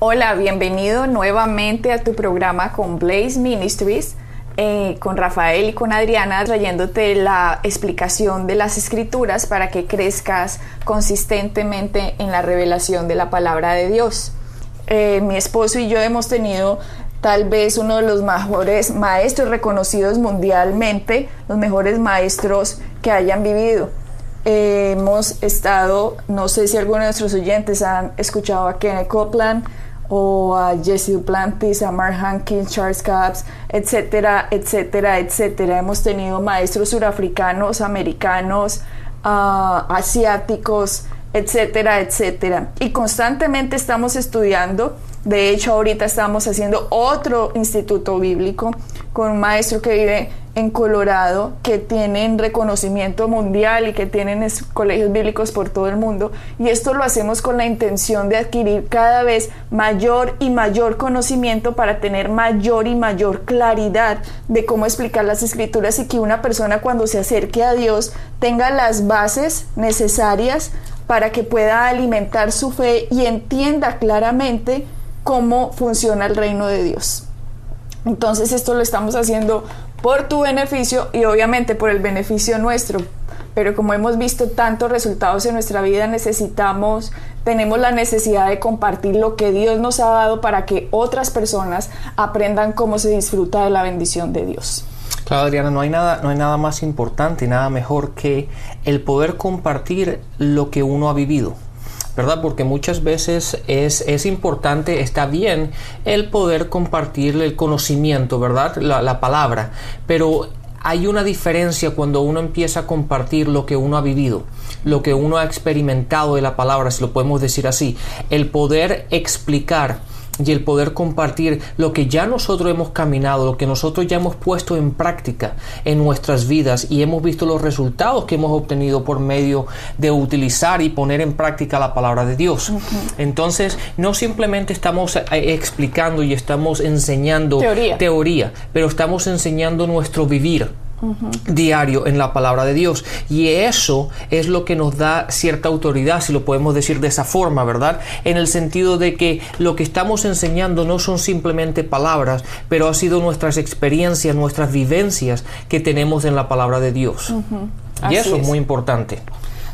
Hola, bienvenido nuevamente a tu programa con Blaze Ministries, eh, con Rafael y con Adriana, trayéndote la explicación de las escrituras para que crezcas consistentemente en la revelación de la palabra de Dios. Eh, mi esposo y yo hemos tenido tal vez uno de los mejores maestros reconocidos mundialmente, los mejores maestros que hayan vivido. Eh, hemos estado, no sé si algunos de nuestros oyentes han escuchado a Kenneth Copeland o a Jesse Duplantis, a Mark Hankins, Charles Capps, etcétera, etcétera, etcétera. Hemos tenido maestros surafricanos, americanos, ah, asiáticos, etcétera, etcétera. Y constantemente estamos estudiando. De hecho, ahorita estamos haciendo otro instituto bíblico con un maestro que vive en Colorado que tienen reconocimiento mundial y que tienen colegios bíblicos por todo el mundo. Y esto lo hacemos con la intención de adquirir cada vez mayor y mayor conocimiento para tener mayor y mayor claridad de cómo explicar las escrituras y que una persona cuando se acerque a Dios tenga las bases necesarias para que pueda alimentar su fe y entienda claramente cómo funciona el reino de Dios. Entonces esto lo estamos haciendo por tu beneficio y obviamente por el beneficio nuestro. Pero como hemos visto tantos resultados en nuestra vida, necesitamos, tenemos la necesidad de compartir lo que Dios nos ha dado para que otras personas aprendan cómo se disfruta de la bendición de Dios. Claro, Adriana, no hay nada, no hay nada más importante, nada mejor que el poder compartir lo que uno ha vivido. ¿Verdad? Porque muchas veces es, es, importante, está bien el poder compartir el conocimiento, ¿verdad? La, la, palabra, pero hay una diferencia cuando uno empieza a compartir lo que uno ha vivido, lo que uno ha experimentado de la palabra, si lo podemos decir así, el poder explicar y el poder compartir lo que ya nosotros hemos caminado, lo que nosotros ya hemos puesto en práctica en nuestras vidas y hemos visto los resultados que hemos obtenido por medio de utilizar y poner en práctica la palabra de Dios. Entonces, no simplemente estamos eh, explicando y estamos enseñando teoría. teoría, pero estamos enseñando nuestro vivir diario en la palabra de Dios. Y eso es lo que nos da cierta autoridad, si lo podemos decir de esa forma, ¿verdad? En el sentido de que lo que estamos enseñando no son simplemente palabras, pero ha sido nuestras experiencias, nuestras vivencias que tenemos en la palabra de Dios. Y eso es. es muy importante.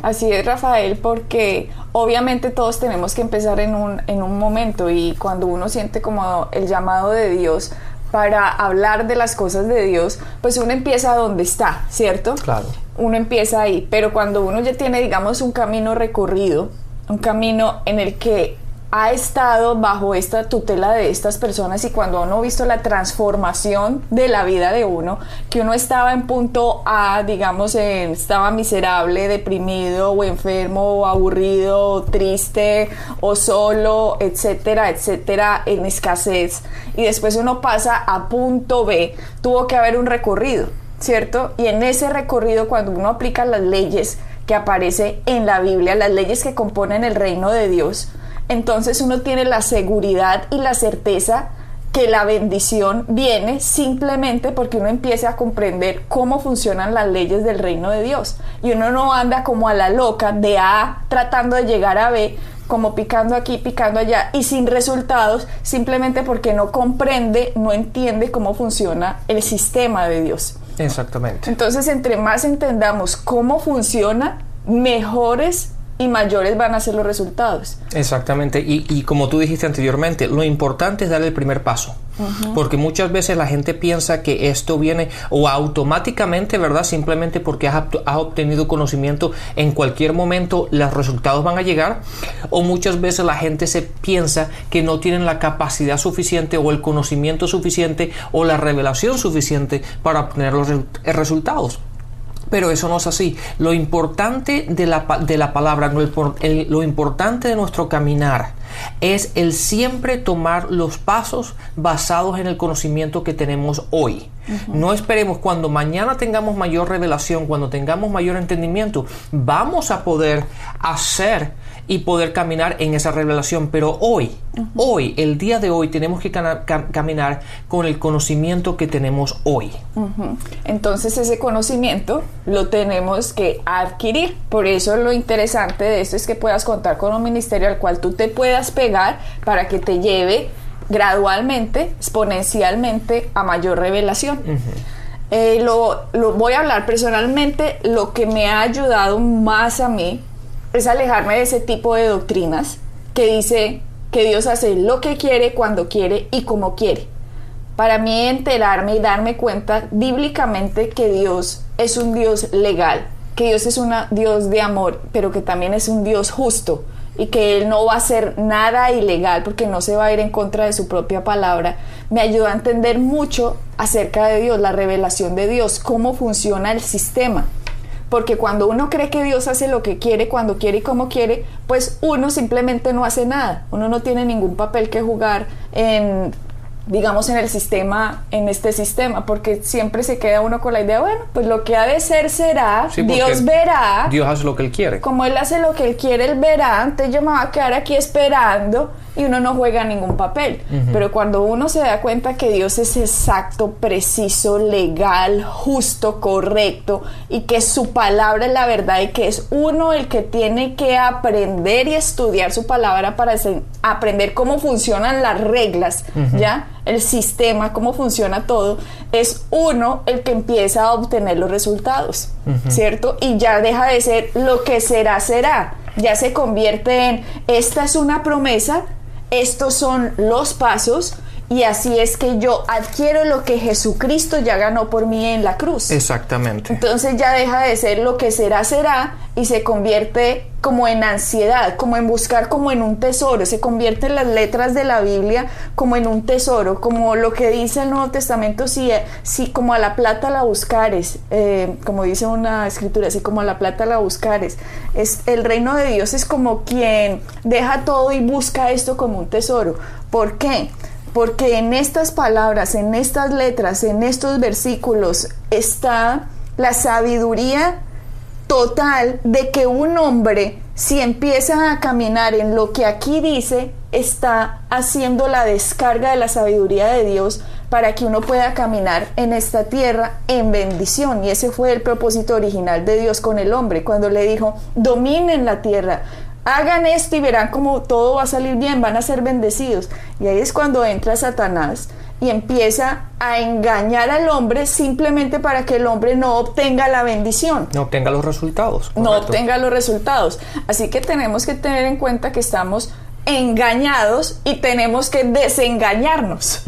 Así es, Rafael, porque obviamente todos tenemos que empezar en un, en un momento y cuando uno siente como el llamado de Dios, para hablar de las cosas de Dios, pues uno empieza donde está, ¿cierto? Claro. Uno empieza ahí, pero cuando uno ya tiene, digamos, un camino recorrido, un camino en el que ha estado bajo esta tutela de estas personas y cuando uno ha visto la transformación de la vida de uno, que uno estaba en punto A, digamos, estaba miserable, deprimido o enfermo o aburrido o triste o solo, etcétera, etcétera, en escasez. Y después uno pasa a punto B, tuvo que haber un recorrido, ¿cierto? Y en ese recorrido, cuando uno aplica las leyes que aparece en la Biblia, las leyes que componen el reino de Dios, entonces uno tiene la seguridad y la certeza que la bendición viene simplemente porque uno empieza a comprender cómo funcionan las leyes del reino de Dios. Y uno no anda como a la loca de A tratando de llegar a B, como picando aquí, picando allá y sin resultados, simplemente porque no comprende, no entiende cómo funciona el sistema de Dios. Exactamente. Entonces, entre más entendamos cómo funciona, mejores y mayores van a ser los resultados. Exactamente, y, como tú dijiste anteriormente, lo importante es dar el primer paso, porque muchas veces la gente piensa que esto viene o automáticamente, ¿verdad? Simplemente porque has, has, obtenido conocimiento en cualquier momento los resultados van a llegar, o muchas veces la gente se piensa que no tienen la capacidad suficiente o el conocimiento suficiente o la revelación suficiente para obtener los resultados. Pero eso no es así. Lo importante de la, de la palabra, lo importante de nuestro caminar es el siempre tomar los pasos basados en el conocimiento que tenemos hoy. No esperemos cuando mañana tengamos mayor revelación, cuando tengamos mayor entendimiento, vamos a poder hacer y poder caminar en esa revelación. Pero hoy, hoy, el día de hoy, tenemos que caminar con el conocimiento que tenemos hoy. Entonces ese conocimiento lo tenemos que adquirir. Por eso lo interesante de esto es que puedas contar con un ministerio al cual tú te puedas pegar para que te lleve gradualmente, exponencialmente a mayor revelación. Eh, lo, lo, voy a hablar personalmente, lo que me ha ayudado más a mí es alejarme de ese tipo de doctrinas que dice que Dios hace lo que quiere, cuando quiere y como quiere. Para mí enterarme y darme cuenta bíblicamente que Dios es un Dios legal, que Dios es un Dios de amor, pero que también es un Dios justo y que Él no va a hacer nada ilegal porque no se va a ir en contra de su propia palabra, me ayuda a entender mucho acerca de Dios, la revelación de Dios, cómo funciona el sistema. Porque cuando uno cree que Dios hace lo que quiere, cuando quiere y como quiere, pues uno simplemente no hace nada. Uno no tiene ningún papel que jugar en digamos, en el sistema, en este sistema, porque siempre se queda uno con la idea, bueno, pues lo que ha de ser será, Dios verá. Dios hace lo que Él quiere. Como Él hace lo que Él quiere, Él verá, entonces yo me voy a quedar aquí esperando y uno no juega ningún papel. Pero cuando uno se da cuenta que Dios es exacto, preciso, legal, justo, correcto y que su palabra es la verdad y que es uno el que tiene que aprender y estudiar su palabra para aprender cómo funcionan las reglas, ¿ya? El sistema, cómo funciona todo, es uno el que empieza a obtener los resultados, ¿cierto? Y ya deja de ser lo que será, será. Ya se convierte en, esta es una promesa, estos son los pasos y así es que yo adquiero lo que Jesucristo ya ganó por mí en la cruz. Exactamente. Entonces ya deja de ser lo que será, será y se convierte como en ansiedad, como en buscar como en un tesoro, se convierte en las letras de la Biblia como en un tesoro, como lo que dice el Nuevo Testamento, si, si como a la plata la buscares, eh, como dice una escritura, así como a la plata la buscares, es, el reino de Dios es como quien deja todo y busca esto como un tesoro. ¿Por qué? Porque en estas palabras, en estas letras, en estos versículos está la sabiduría total de que un hombre, si empieza a caminar en lo que aquí dice, está haciendo la descarga de la sabiduría de Dios para que uno pueda caminar en esta tierra en bendición. Y ese fue el propósito original de Dios con el hombre, cuando le dijo, dominen la tierra, hagan esto y verán como todo va a salir bien, van a ser bendecidos. Y ahí es cuando entra Satanás y empieza a engañar al hombre simplemente para que el hombre no obtenga la bendición. No obtenga los resultados. No obtenga los resultados. Así que tenemos que tener en cuenta que estamos engañados y tenemos que desengañarnos.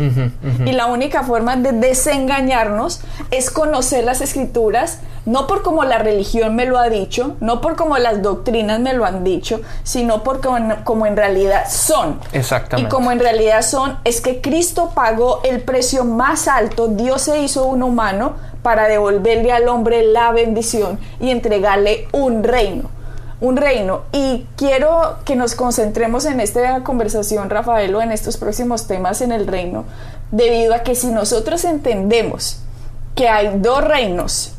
Y la única forma de desengañarnos es conocer las escrituras, no por como la religión me lo ha dicho, no por como las doctrinas me lo han dicho, sino por como, en realidad son. Exactamente. Y como en realidad son, es que Cristo pagó el precio más alto, Dios se hizo un humano para devolverle al hombre la bendición y entregarle un reino un reino. Y quiero que nos concentremos en esta conversación, Rafael, o en estos próximos temas en el reino, debido a que si nosotros entendemos que hay dos reinos,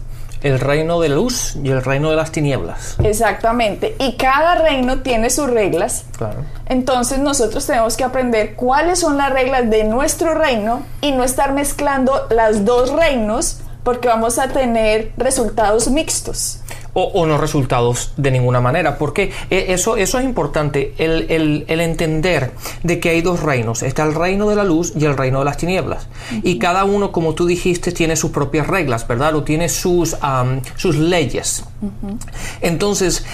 el reino de luz y el reino de las tinieblas. Exactamente. Y cada reino tiene sus reglas. Claro. Entonces nosotros tenemos que aprender cuáles son las reglas de nuestro reino y no estar mezclando las dos reinos porque vamos a tener resultados mixtos o, no resultados de ninguna manera. Porque eh, eso, eso es importante, el, entender de que hay dos reinos. Está el reino de la luz y el reino de las tinieblas. Y cada uno, como tú dijiste, tiene sus propias reglas, ¿verdad? O tiene sus, sus leyes. Entonces,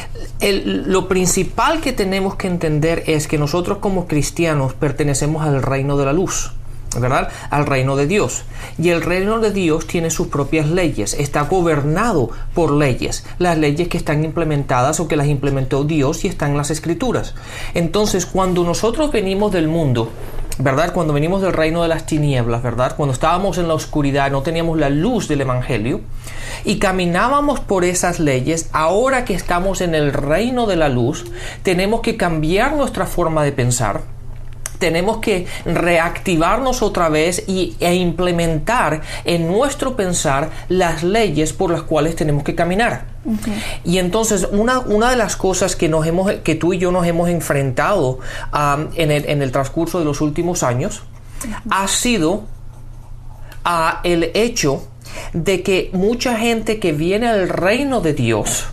lo principal que tenemos que entender es que nosotros como cristianos pertenecemos al reino de la luz. ¿Verdad? Al reino de Dios. Y el reino de Dios tiene sus propias leyes, está gobernado por leyes, las leyes que están implementadas o que las implementó Dios y están en las escrituras. Entonces, cuando nosotros venimos del mundo, ¿verdad? Cuando venimos del reino de las tinieblas, ¿verdad? Cuando estábamos en la oscuridad, no teníamos la luz del Evangelio y caminábamos por esas leyes, ahora que estamos en el reino de la luz, tenemos que cambiar nuestra forma de pensar tenemos que reactivarnos otra vez y, e implementar en nuestro pensar las leyes por las cuales tenemos que caminar. Y entonces una, una, de las cosas que, nos hemos, que tú y yo nos hemos enfrentado um, en, el, en, el, transcurso de los últimos años ha sido uh, el hecho de que mucha gente que viene al reino de Dios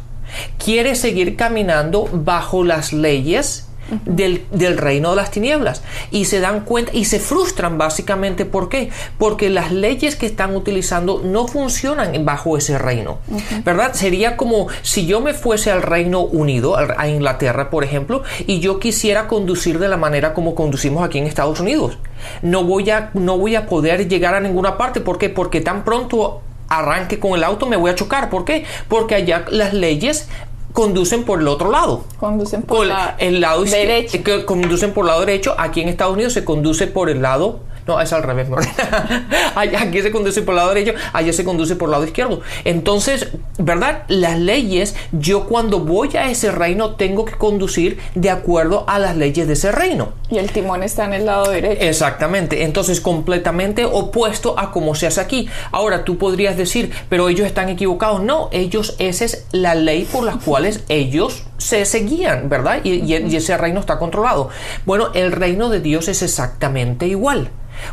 quiere seguir caminando bajo las leyes del, reino de las tinieblas y se dan cuenta y se frustran básicamente ¿por qué? porque las leyes que están utilizando no funcionan bajo ese reino ¿verdad? sería como si yo me fuese al Reino Unido a Inglaterra por ejemplo y yo quisiera conducir de la manera como conducimos aquí en Estados Unidos no voy a, no voy a poder llegar a ninguna parte ¿por qué? porque tan pronto arranque con el auto me voy a chocar. ¿Por qué? Porque allá las leyes conducen por el otro lado. Conducen por, el lado derecho. conducen por el lado derecho. Aquí en Estados Unidos se conduce por el lado no, es al revés, Aquí se conduce por el lado derecho, allá se conduce por el lado izquierdo. Entonces, ¿verdad? Las leyes, yo cuando voy a ese reino tengo que conducir de acuerdo a las leyes de ese reino. Y el timón está en el lado derecho. Exactamente. Entonces, completamente opuesto a cómo se hace aquí. Ahora, tú podrías decir, pero ellos están equivocados. No, ellos, esa es la ley por las cuales ellos se seguían, ¿verdad? Y, y ese reino está controlado. Bueno, el reino de Dios es exactamente igual.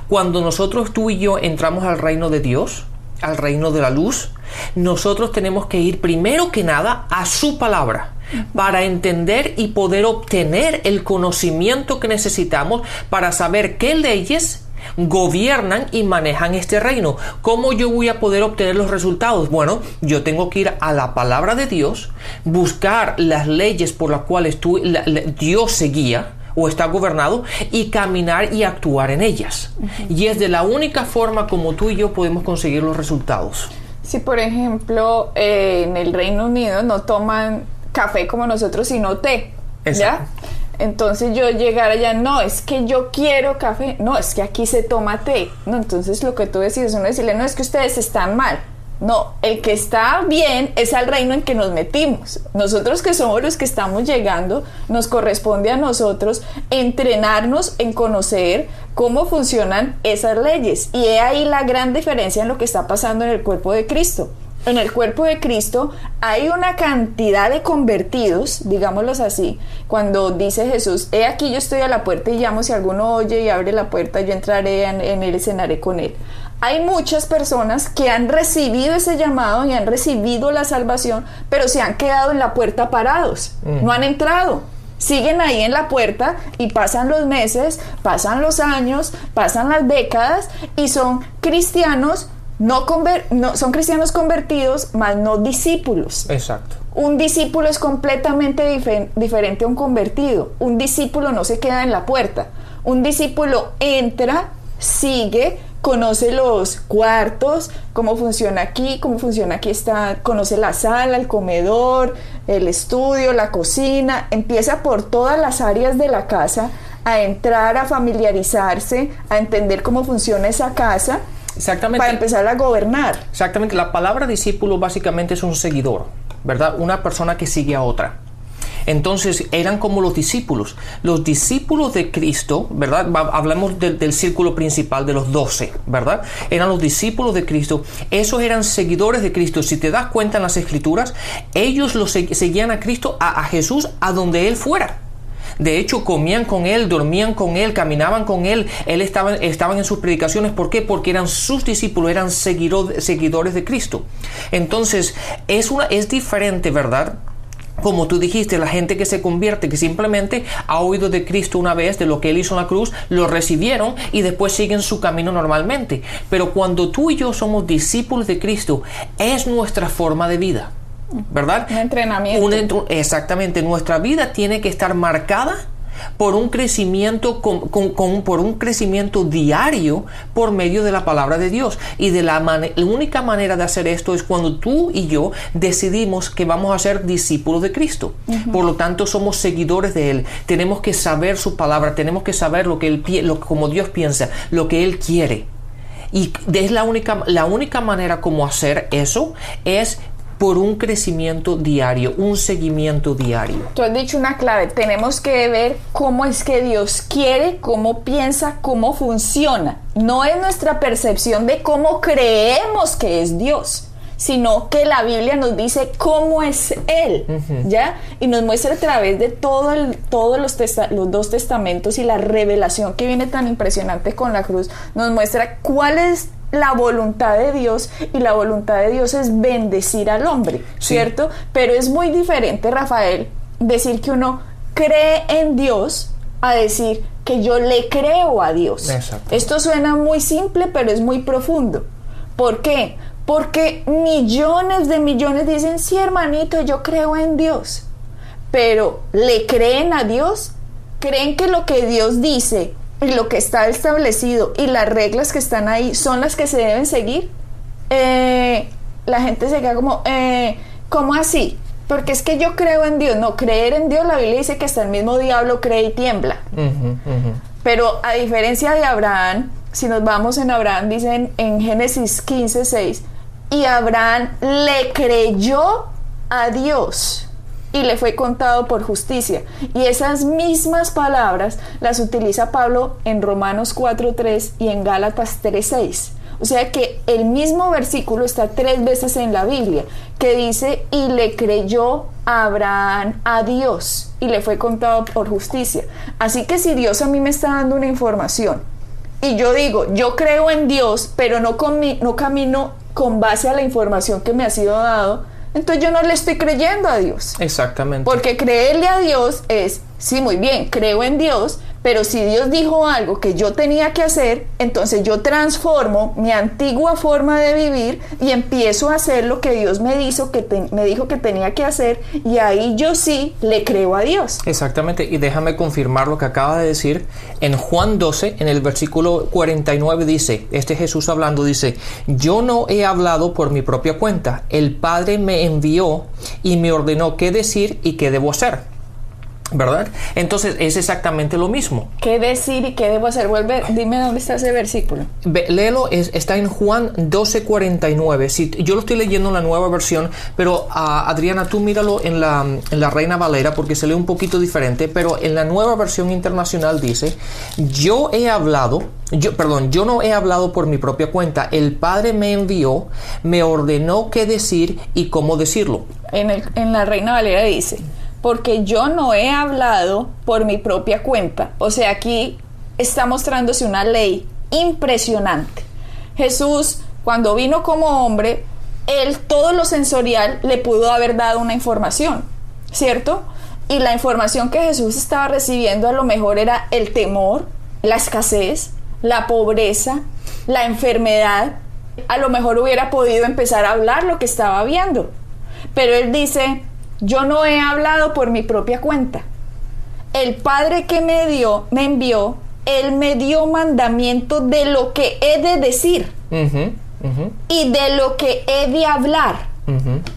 Cuando nosotros tú y yo entramos al reino de Dios, al reino de la luz, nosotros tenemos que ir primero que nada a su palabra para entender y poder obtener el conocimiento que necesitamos para saber qué leyes gobiernan y manejan este reino. ¿Cómo yo voy a poder obtener los resultados? Bueno, yo tengo que ir a la palabra de Dios, buscar las leyes por las cuales tú, Dios seguía o está gobernado y caminar y actuar en ellas. Y es de la única forma como tú y yo podemos conseguir los resultados. Si por ejemplo eh, en el Reino Unido no toman café como nosotros, sino té, ¿ya? Entonces yo llegar allá, no, es que yo quiero café, no, es que aquí se toma té, no, entonces lo que tú decides, uno decirle, no, es que ustedes están mal, no, el que está bien es al reino en que nos metimos. Nosotros que somos los que estamos llegando, nos corresponde a nosotros entrenarnos en conocer cómo funcionan esas leyes. Y he ahí la gran diferencia en lo que está pasando en el cuerpo de Cristo. En el cuerpo de Cristo hay una cantidad de convertidos, digámoslos así, cuando dice Jesús, he aquí yo estoy a la puerta y llamo, si alguno oye y abre la puerta, yo entraré en, en él y cenaré con él hay muchas personas que han recibido ese llamado y han recibido la salvación, pero se han quedado en la puerta parados, mm. no han entrado. Siguen ahí en la puerta y pasan los meses, pasan los años, pasan las décadas y son cristianos no, no son cristianos convertidos, mas no discípulos. Exacto. Un discípulo es completamente diferente a un convertido. Un discípulo no se queda en la puerta. Un discípulo entra, sigue, conoce los cuartos, cómo funciona aquí, cómo funciona aquí está, conoce la sala, el comedor, el estudio, la cocina, empieza por todas las áreas de la casa a entrar a familiarizarse, a entender cómo funciona esa casa. Exactamente. Para empezar a gobernar. Exactamente. La palabra discípulo básicamente es un seguidor, ¿verdad? Una persona que sigue a otra. Entonces eran como los discípulos. Los discípulos de Cristo, ¿verdad? Hablamos del, círculo principal de los doce, ¿verdad? Eran los discípulos de Cristo. Esos eran seguidores de Cristo. Si te das cuenta en las escrituras, ellos los seguían a Cristo, a, Jesús, a donde Él fuera. De hecho, comían con Él, dormían con Él, caminaban con Él. Él estaba, estaban en sus predicaciones. ¿Por qué? Porque eran sus discípulos, eran seguidores de Cristo. Entonces, es, una, es diferente, ¿verdad? como tú dijiste, la gente que se convierte, que simplemente ha oído de Cristo una vez, de lo que Él hizo en la cruz, lo recibieron y después siguen su camino normalmente. Pero cuando tú y yo somos discípulos de Cristo, es nuestra forma de vida. ¿Verdad? Un entrenamiento. exactamente. Nuestra vida tiene que estar marcada por un crecimiento con, por un crecimiento diario por medio de la palabra de Dios y de la, la única manera de hacer esto es cuando tú y yo decidimos que vamos a ser discípulos de Cristo por lo tanto somos seguidores de él tenemos que saber su palabra tenemos que saber lo que él lo como Dios piensa lo que él quiere y es la única la única manera como hacer eso es por un crecimiento diario, un seguimiento diario. Tú has dicho una clave, tenemos que ver cómo es que Dios quiere, cómo piensa, cómo funciona. No es nuestra percepción de cómo creemos que es Dios, sino que la Biblia nos dice cómo es Él, ¿ya? Y nos muestra a través de todo todos los, los dos testamentos y la revelación que viene tan impresionante con la cruz, nos muestra cuál es la voluntad de Dios y la voluntad de Dios es bendecir al hombre, ¿cierto? Pero es muy diferente, Rafael, decir que uno cree en Dios a decir que yo le creo a Dios. Esto suena muy simple, pero es muy profundo. ¿Por qué? Porque millones de millones dicen, sí, hermanito, yo creo en Dios. Pero ¿le creen a Dios? ¿Creen que lo que Dios dice lo que está establecido y las reglas que están ahí son las que se deben seguir, eh, la gente se queda como, eh, ¿cómo así? Porque es que yo creo en Dios. No, creer en Dios, la Biblia dice que hasta el mismo diablo cree y tiembla. Pero a diferencia de Abraham, si nos vamos en Abraham, dicen en Génesis 15, 6, y Abraham le creyó a Dios y le fue contado por justicia. Y esas mismas palabras las utiliza Pablo en Romanos 4.3 y en Gálatas 3.6. O sea que el mismo versículo está tres veces en la Biblia, que dice, y le creyó Abraham a Dios, y le fue contado por justicia. Así que si Dios a mí me está dando una información, y yo digo, yo creo en Dios, pero no, no camino con base a la información que me ha sido dado, entonces yo no le estoy creyendo a Dios. Exactamente. Porque creerle a Dios es, sí, muy bien, creo en Dios, pero si Dios dijo algo que yo tenía que hacer, entonces yo transformo mi antigua forma de vivir y empiezo a hacer lo que Dios me, que me dijo que tenía que hacer y ahí yo sí le creo a Dios. Exactamente, y déjame confirmar lo que acaba de decir. En Juan 12, en el versículo 49 dice, este Jesús hablando dice, yo no he hablado por mi propia cuenta, el Padre me envió y me ordenó qué decir y qué debo hacer. ¿Verdad? Entonces es exactamente lo mismo. ¿Qué decir y qué debo hacer? Vuelve, dime dónde está ese versículo. léelo, es, está en Juan 12:49. Si, yo lo estoy leyendo en la nueva versión, pero ah, Adriana, tú míralo en la, en la Reina Valera porque se lee un poquito diferente, pero en la nueva versión internacional dice, yo he hablado, yo, perdón, yo no he hablado por mi propia cuenta, el Padre me envió, me ordenó qué decir y cómo decirlo. En, el, en la Reina Valera dice, porque yo no he hablado por mi propia cuenta. O sea, aquí está mostrándose una ley impresionante. Jesús, cuando vino como hombre, él todo lo sensorial le pudo haber dado una información, ¿cierto? Y la información que Jesús estaba recibiendo a lo mejor era el temor, la escasez, la pobreza, la enfermedad. A lo mejor hubiera podido empezar a hablar lo que estaba viendo. Pero él dice, yo no he hablado por mi propia cuenta. El Padre que me dio, me envió, Él me dio mandamiento de lo que he de decir y de lo que he de hablar.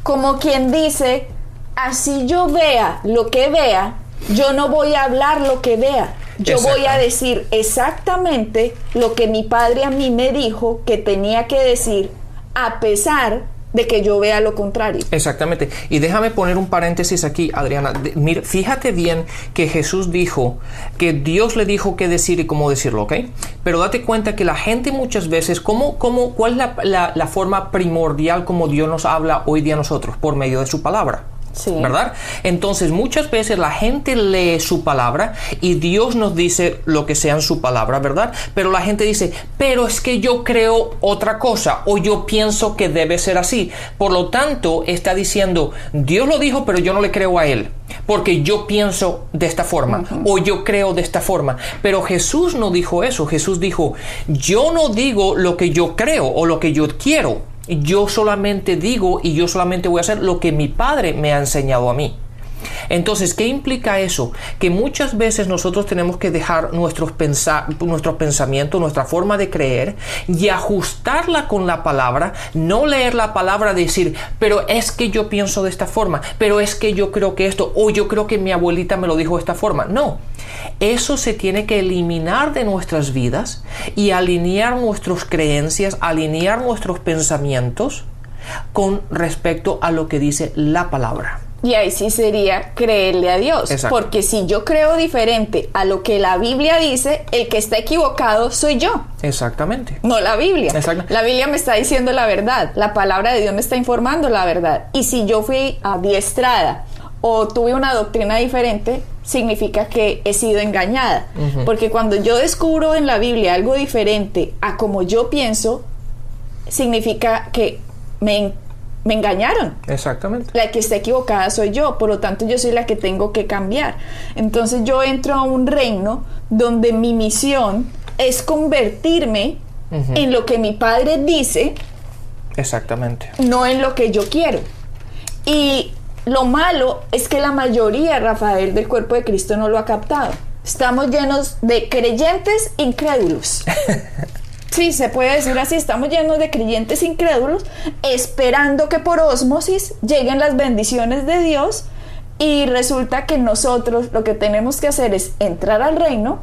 Como quien dice, así yo vea lo que vea, yo no voy a hablar lo que vea. Yo voy a decir exactamente lo que mi padre a mí me dijo que tenía que decir, a pesar de que yo vea lo contrario. Exactamente. Y déjame poner un paréntesis aquí, Adriana. mira, fíjate bien que Jesús dijo que Dios le dijo qué decir y cómo decirlo, ¿ok? Pero date cuenta que la gente muchas veces, ¿cómo, cómo, ¿cuál es la, la forma primordial como Dios nos habla hoy día a nosotros? Por medio de su palabra. ¿Verdad? Entonces muchas veces la gente lee su palabra y Dios nos dice lo que sea en su palabra, ¿verdad? Pero la gente dice, pero es que yo creo otra cosa o yo pienso que debe ser así. Por lo tanto, está diciendo, Dios lo dijo, pero yo no le creo a él. Porque yo pienso de esta forma o yo creo de esta forma. Pero Jesús no dijo eso. Jesús dijo, yo no digo lo que yo creo o lo que yo quiero yo solamente digo y yo solamente voy a hacer lo que mi padre me ha enseñado a mí. Entonces, ¿qué implica eso? Que muchas veces nosotros tenemos que dejar nuestros, nuestros pensamientos, nuestra forma de creer y ajustarla con la palabra, no leer la palabra, decir, pero es que yo pienso de esta forma, pero es que yo creo que esto, o yo creo que mi abuelita me lo dijo de esta forma. No, eso se tiene que eliminar de nuestras vidas y alinear nuestras creencias, alinear nuestros pensamientos con respecto a lo que dice la palabra. Y ahí sí sería creerle a Dios. Porque si yo creo diferente a lo que la Biblia dice, el que está equivocado soy yo. Exactamente. No la Biblia. La Biblia me está diciendo la verdad. La palabra de Dios me está informando la verdad. Y si yo fui adiestrada o tuve una doctrina diferente, significa que he sido engañada. Porque cuando yo descubro en la Biblia algo diferente a como yo pienso, significa que me me engañaron. Exactamente. La que está equivocada soy yo, por lo tanto yo soy la que tengo que cambiar. Entonces yo entro a un reino donde mi misión es convertirme en lo que mi padre dice. Exactamente. No en lo que yo quiero. Y lo malo es que la mayoría, Rafael, del cuerpo de Cristo no lo ha captado. Estamos llenos de creyentes incrédulos. Sí, se puede decir así, estamos llenos de creyentes incrédulos, esperando que por ósmosis lleguen las bendiciones de Dios y resulta que nosotros lo que tenemos que hacer es entrar al reino,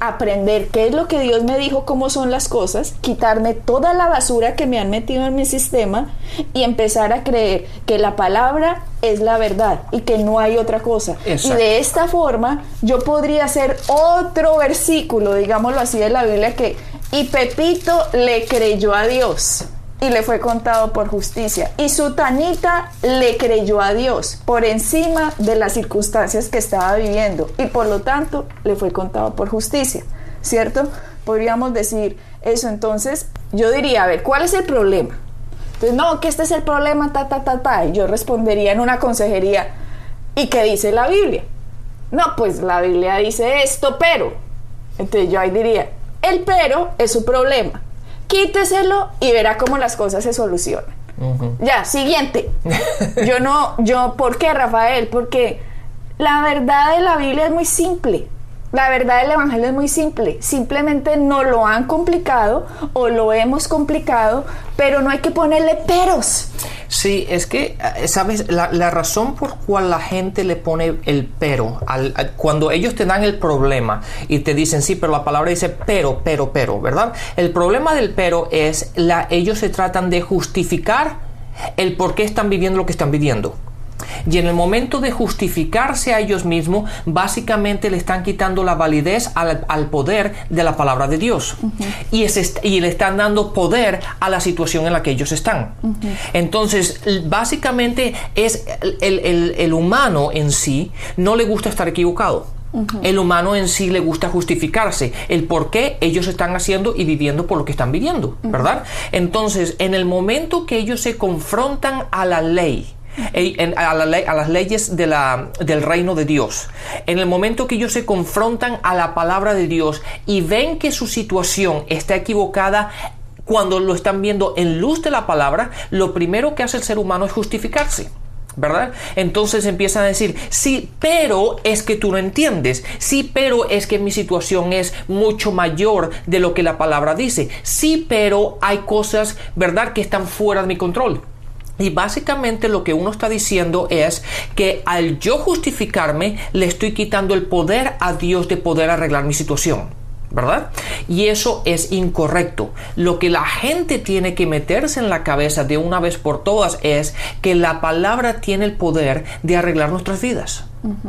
aprender qué es lo que Dios me dijo, cómo son las cosas, quitarme toda la basura que me han metido en mi sistema y empezar a creer que la palabra es la verdad y que no hay otra cosa. Y de esta forma yo podría hacer otro versículo, digámoslo así, de la Biblia que y Pepito le creyó a Dios y le fue contado por justicia. Y su Tanita le creyó a Dios por encima de las circunstancias que estaba viviendo y por lo tanto le fue contado por justicia, ¿cierto? Podríamos decir eso entonces. Yo diría, a ver, ¿cuál es el problema? Entonces, no, que este es el problema, ta, ta, ta, ta. Y yo respondería en una consejería, ¿y qué dice la Biblia? No, pues la Biblia dice esto, pero. Entonces yo ahí diría, el pero es su problema. Quíteselo y verá cómo las cosas se solucionan. Ya, siguiente. yo no, yo, ¿por qué, Rafael? Porque la verdad de la Biblia es muy simple. La verdad del Evangelio es muy simple. Simplemente no lo han complicado o lo hemos complicado, pero no hay que ponerle peros. Sí, es que, ¿sabes? La, razón por cual la gente le pone el pero, al, cuando ellos te dan el problema y te dicen, sí, pero la palabra dice pero, pero, pero, ¿verdad? El problema del pero es, la, ellos se tratan de justificar el por qué están viviendo lo que están viviendo. Y en el momento de justificarse a ellos mismos, básicamente le están quitando la validez al, poder de la palabra de Dios. y, y, le están dando poder a la situación en la que ellos están. Entonces, básicamente es el, humano en sí no le gusta estar equivocado. El humano en sí le gusta justificarse, el por qué ellos están haciendo y viviendo por lo que están viviendo, ¿verdad? Entonces, en el momento que ellos se confrontan a la ley, a, las leyes del reino de Dios. En el momento que ellos se confrontan a la palabra de Dios y ven que su situación está equivocada, cuando lo están viendo en luz de la palabra, lo primero que hace el ser humano es justificarse. ¿verdad? Entonces empiezan a decir, sí, pero es que tú no entiendes, sí, pero es que mi situación es mucho mayor de lo que la palabra dice, sí, pero hay cosas, ¿verdad?, que están fuera de mi control. Y básicamente lo que uno está diciendo es que al yo justificarme le estoy quitando el poder a Dios de poder arreglar mi situación. ¿verdad? Y eso es incorrecto. Lo que la gente tiene que meterse en la cabeza de una vez por todas es que la palabra tiene el poder de arreglar nuestras vidas.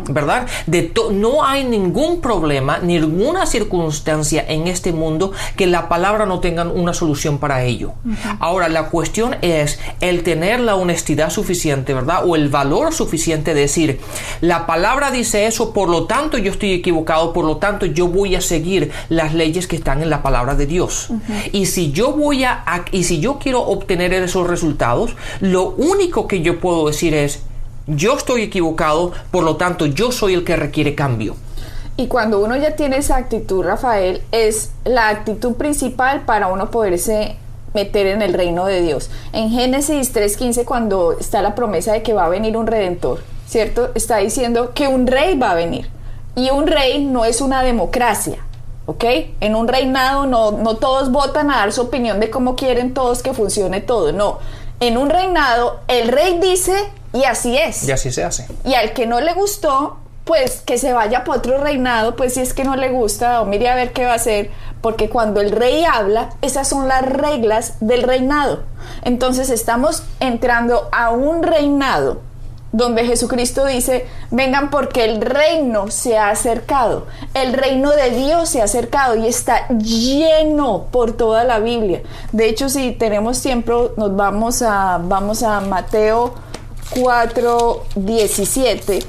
¿Verdad? De no hay ningún problema, ninguna circunstancia en este mundo que la palabra no tenga una solución para ello. Ahora, la cuestión es el tener la honestidad suficiente, ¿verdad? O el valor suficiente de decir, la palabra dice eso, por lo tanto yo estoy equivocado, por lo tanto yo voy a seguir las leyes que están en la palabra de Dios. Y si yo voy a, y si yo quiero obtener esos resultados, lo único que yo puedo decir es, yo estoy equivocado, por lo tanto yo soy el que requiere cambio. Y cuando uno ya tiene esa actitud, Rafael, es la actitud principal para uno poderse meter en el reino de Dios. En Génesis 3.15, cuando está la promesa de que va a venir un redentor, ¿cierto? Está diciendo que un rey va a venir. Y un rey no es una democracia, ¿ok? En un reinado no, no todos votan a dar su opinión de cómo quieren todos que funcione todo, no. En un reinado el rey dice y así es. Y así se hace. Y al que no le gustó, pues que se vaya para otro reinado, pues si es que no le gusta, o mire a ver qué va a hacer, porque cuando el rey habla, esas son las reglas del reinado. Entonces estamos entrando a un reinado donde Jesucristo dice, vengan porque el reino se ha acercado, el reino de Dios se ha acercado y está lleno por toda la Biblia. De hecho, si tenemos tiempo, nos vamos a, vamos a Mateo 4, 17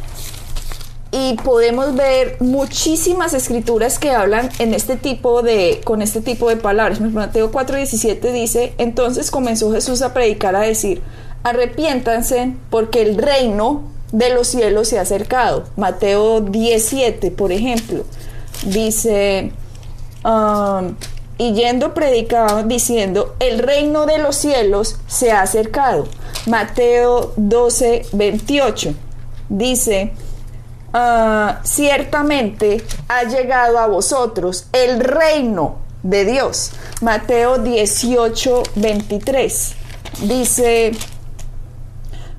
y podemos ver muchísimas escrituras que hablan en este tipo de, con este tipo de palabras. Mateo 4:17 dice, entonces comenzó Jesús a predicar a decir, arrepiéntanse porque el reino de los cielos se ha acercado. Mateo 17, por ejemplo, dice, um, y yendo predicaba diciendo, el reino de los cielos se ha acercado. Mateo 12, 28 dice, Ah, ciertamente ha llegado a vosotros el reino de Dios. Mateo 18, 23. Dice,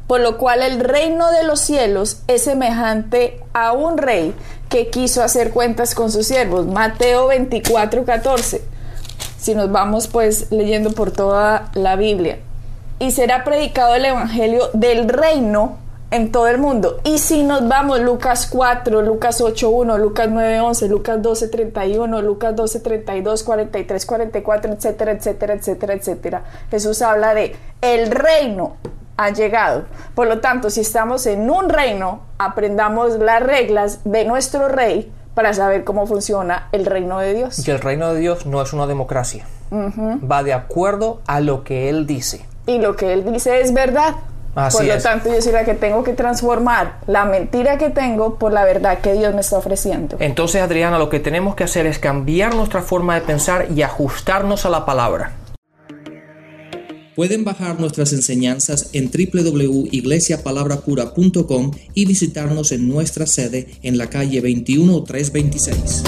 por lo cual el reino de los cielos es semejante a un rey que quiso hacer cuentas con sus siervos. Mateo 24, 14. Si nos vamos pues leyendo por toda la Biblia. Y será predicado el evangelio del reino en todo el mundo. Y si nos vamos, Lucas 4, Lucas 8, 1, Lucas 9, 11, Lucas 12, 31, Lucas 12, 32, 43, 44, etcétera, etcétera, etcétera, etcétera. Jesús habla de el reino ha llegado. Por lo tanto, si estamos en un reino, aprendamos las reglas de nuestro rey para saber cómo funciona el reino de Dios. Y el reino de Dios no es una democracia. Va de acuerdo a lo que Él dice. Y lo que Él dice es verdad. por lo tanto, yo soy la que tengo que transformar la mentira que tengo por la verdad que Dios me está ofreciendo. Entonces, Adriana, lo que tenemos que hacer es cambiar nuestra forma de pensar y ajustarnos a la palabra. Pueden bajar nuestras enseñanzas en www.iglesiapalabracura.com y visitarnos en nuestra sede en la calle 21326.